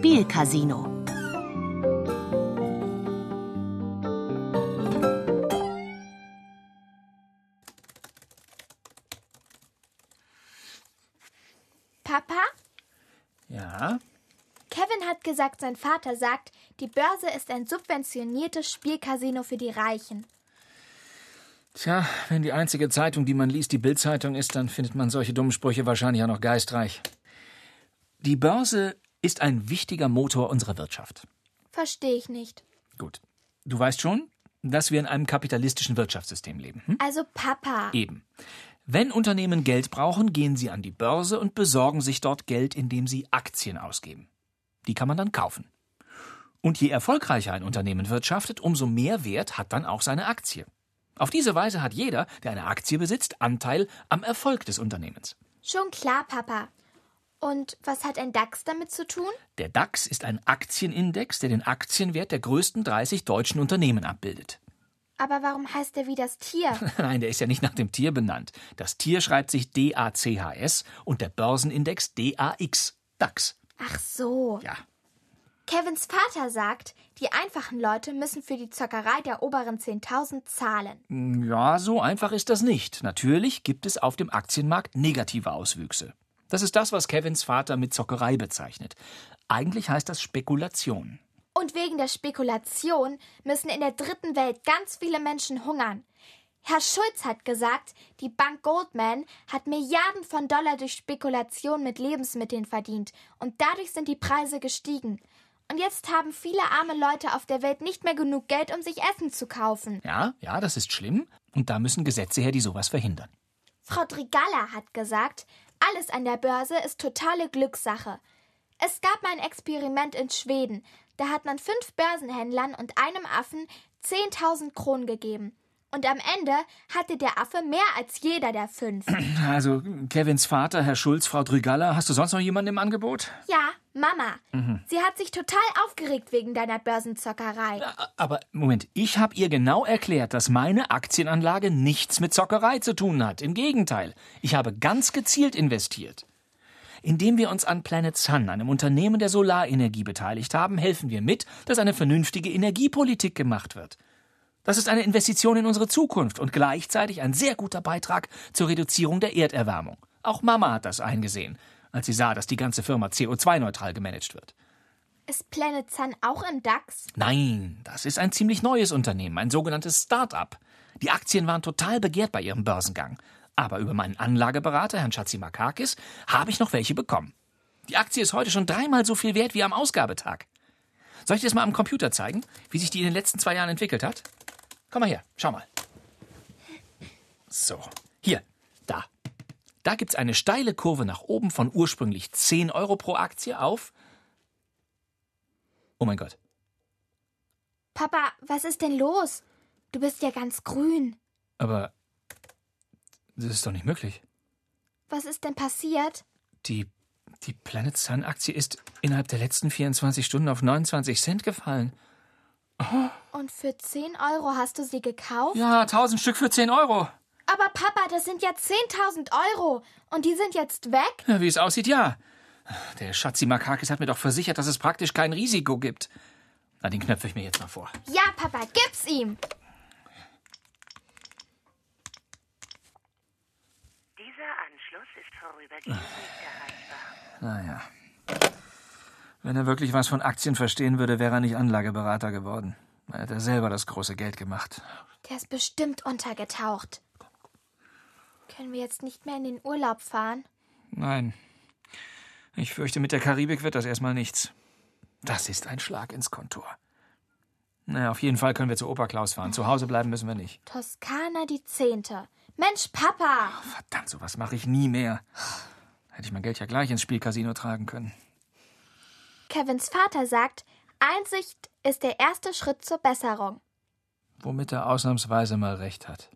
Spielcasino. Papa? Ja? Kevin hat gesagt, sein Vater sagt, die Börse ist ein subventioniertes Spielcasino für die Reichen. Tja, wenn die einzige Zeitung, die man liest, die Bildzeitung ist, dann findet man solche dummen Sprüche wahrscheinlich auch noch geistreich. Die Börse ist ein wichtiger Motor unserer Wirtschaft. Verstehe ich nicht. Gut. Du weißt schon, dass wir in einem kapitalistischen Wirtschaftssystem leben. Hm? Also Papa. Eben. Wenn Unternehmen Geld brauchen, gehen sie an die Börse und besorgen sich dort Geld, indem sie Aktien ausgeben. Die kann man dann kaufen. Und je erfolgreicher ein Unternehmen wirtschaftet, umso mehr Wert hat dann auch seine Aktie. Auf diese Weise hat jeder, der eine Aktie besitzt, Anteil am Erfolg des Unternehmens. Schon klar, Papa. Und was hat ein DAX damit zu tun? Der DAX ist ein Aktienindex, der den Aktienwert der größten 30 deutschen Unternehmen abbildet. Aber warum heißt er wie das Tier? Nein, der ist ja nicht nach dem Tier benannt. Das Tier schreibt sich D-A-C-H-S und der Börsenindex D-A-X. DAX. Ach so. Ja. Kevins Vater sagt, die einfachen Leute müssen für die Zockerei der oberen 10.000 zahlen. Ja, so einfach ist das nicht. Natürlich gibt es auf dem Aktienmarkt negative Auswüchse. Das ist das, was Kevins Vater mit Zockerei bezeichnet. Eigentlich heißt das Spekulation. Und wegen der Spekulation müssen in der dritten Welt ganz viele Menschen hungern. Herr Schulz hat gesagt, die Bank Goldman hat Milliarden von Dollar durch Spekulation mit Lebensmitteln verdient und dadurch sind die Preise gestiegen. Und jetzt haben viele arme Leute auf der Welt nicht mehr genug Geld, um sich Essen zu kaufen. Ja, ja, das ist schlimm. Und da müssen Gesetze her, die sowas verhindern. Frau Drigalla hat gesagt, alles an der Börse ist totale Glückssache. Es gab mal ein Experiment in Schweden. Da hat man fünf Börsenhändlern und einem Affen 10.000 Kronen gegeben. Und am Ende hatte der Affe mehr als jeder der fünf. Also, Kevins Vater, Herr Schulz, Frau Drügalla, hast du sonst noch jemanden im Angebot? Ja, Mama. Sie hat sich total aufgeregt wegen deiner Börsenzockerei. Aber Moment, ich habe ihr genau erklärt, dass meine Aktienanlage nichts mit Zockerei zu tun hat. Im Gegenteil, ich habe ganz gezielt investiert. Indem wir uns an Planet Sun, einem Unternehmen der Solarenergie, beteiligt haben, helfen wir mit, dass eine vernünftige Energiepolitik gemacht wird. Das ist eine Investition in unsere Zukunft und gleichzeitig ein sehr guter Beitrag zur Reduzierung der Erderwärmung. Auch Mama hat das eingesehen, als sie sah, dass die ganze Firma CO2-neutral gemanagt wird. Ist Planet Sun auch im DAX? Nein, das ist ein ziemlich neues Unternehmen, ein sogenanntes Start-up. Die Aktien waren total begehrt bei ihrem Börsengang. Aber über meinen Anlageberater, Herrn Schatzimakakis, habe ich noch welche bekommen. Die Aktie ist heute schon dreimal so viel wert wie am Ausgabetag. Soll ich dir das mal am Computer zeigen, wie sich die in den letzten zwei Jahren entwickelt hat? Komm mal her, schau mal. So, hier, da. Da gibt's eine steile Kurve nach oben von ursprünglich 10 Euro pro Aktie auf. Oh mein Gott. Papa, was ist denn los? Du bist ja ganz grün. Aber das ist doch nicht möglich. Was ist denn passiert? Die, die Planet Sun Aktie ist innerhalb der letzten 24 Stunden auf 29 Cent gefallen. Und für 10 Euro hast du sie gekauft? Ja, 1000 Stück für 10 Euro. Aber Papa, das sind ja 10.000 Euro. Und die sind jetzt weg? Ja, wie es aussieht, ja. Der Schatzi Makakis hat mir doch versichert, dass es praktisch kein Risiko gibt. Na, den knöpfe ich mir jetzt mal vor. Ja, Papa, gib's ihm. Dieser Anschluss ist vorübergehend nicht erreichbar. Naja. Wenn er wirklich was von Aktien verstehen würde, wäre er nicht Anlageberater geworden. Er hat ja selber das große Geld gemacht. Der ist bestimmt untergetaucht. Können wir jetzt nicht mehr in den Urlaub fahren? Nein. Ich fürchte, mit der Karibik wird das erstmal nichts. Das ist ein Schlag ins Kontor. Naja, auf jeden Fall können wir zu Opa Klaus fahren. Zu Hause bleiben müssen wir nicht. Toskana die Zehnte. Mensch, Papa! Verdammt, sowas mache ich nie mehr. Hätte ich mein Geld ja gleich ins Spielcasino tragen können. Kevins Vater sagt, Einsicht ist der erste Schritt zur Besserung. Womit er ausnahmsweise mal recht hat.